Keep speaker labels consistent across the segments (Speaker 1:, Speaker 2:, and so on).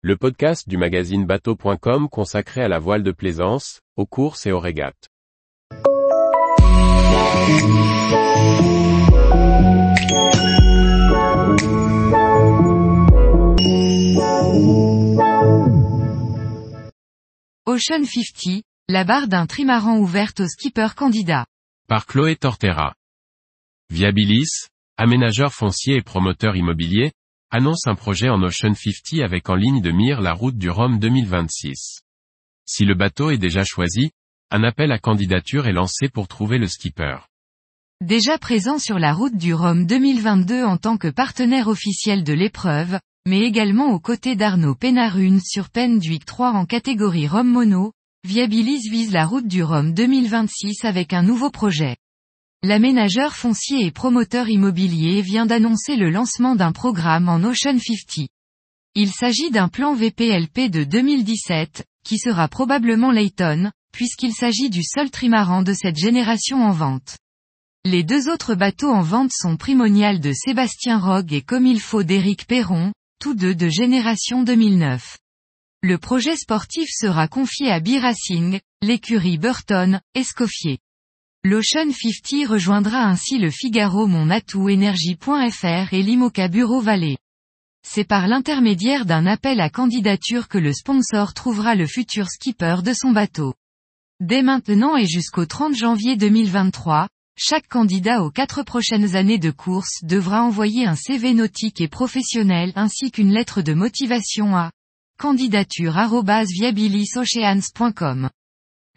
Speaker 1: le podcast du magazine bateau.com consacré à la voile de plaisance, aux courses et aux régates.
Speaker 2: Ocean 50, la barre d'un trimaran ouverte aux skippers candidats.
Speaker 1: Par Chloé Tortera. Viabilis, aménageur foncier et promoteur immobilier, annonce un projet en Ocean 50 avec en ligne de mire la route du Rhum 2026. Si le bateau est déjà choisi, un appel à candidature est lancé pour trouver le skipper.
Speaker 2: Déjà présent sur la route du Rhum 2022 en tant que partenaire officiel de l'épreuve, mais également aux côtés d'Arnaud Pénarune sur Penduic 3 en catégorie Rhum Mono, Viabilis vise la route du Rhum 2026 avec un nouveau projet. L'aménageur foncier et promoteur immobilier vient d'annoncer le lancement d'un programme en Ocean 50. Il s'agit d'un plan VPLP de 2017, qui sera probablement Layton, puisqu'il s'agit du seul trimaran de cette génération en vente. Les deux autres bateaux en vente sont Primonial de Sébastien Rogue et Comme il faut d'Éric Perron, tous deux de génération 2009. Le projet sportif sera confié à B-Racing, l'écurie Burton, Escoffier. L'Ocean 50 rejoindra ainsi le Figaro Mon Atout Énergie.fr et l'Imoca Bureau. C'est par l'intermédiaire d'un appel à candidature que le sponsor trouvera le futur skipper de son bateau. Dès maintenant et jusqu'au 30 janvier 2023, chaque candidat aux quatre prochaines années de course devra envoyer un CV nautique et professionnel ainsi qu'une lettre de motivation à candidature@viabilisoceans.com.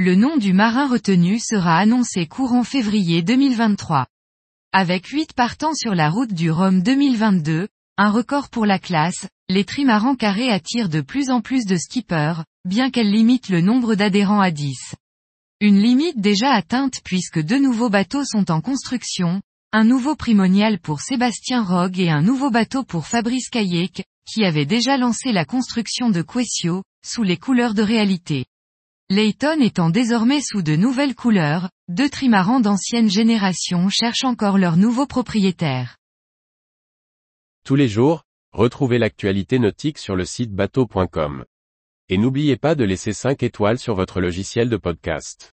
Speaker 2: Le nom du marin retenu sera annoncé courant février 2023. Avec 8 partants sur la route du Rhum 2022, un record pour la classe, les trimarans carrés attirent de plus en plus de skippers, bien qu'elles limitent le nombre d'adhérents à 10. Une limite déjà atteinte puisque deux nouveaux bateaux sont en construction, un nouveau primonial pour Sébastien Rogue et un nouveau bateau pour Fabrice Kayak, qui avait déjà lancé la construction de Quessio, sous les couleurs de réalité. Layton étant désormais sous de nouvelles couleurs, deux trimarans d'ancienne génération cherchent encore leur nouveau propriétaire.
Speaker 1: Tous les jours, retrouvez l'actualité nautique sur le site bateau.com. Et n'oubliez pas de laisser 5 étoiles sur votre logiciel de podcast.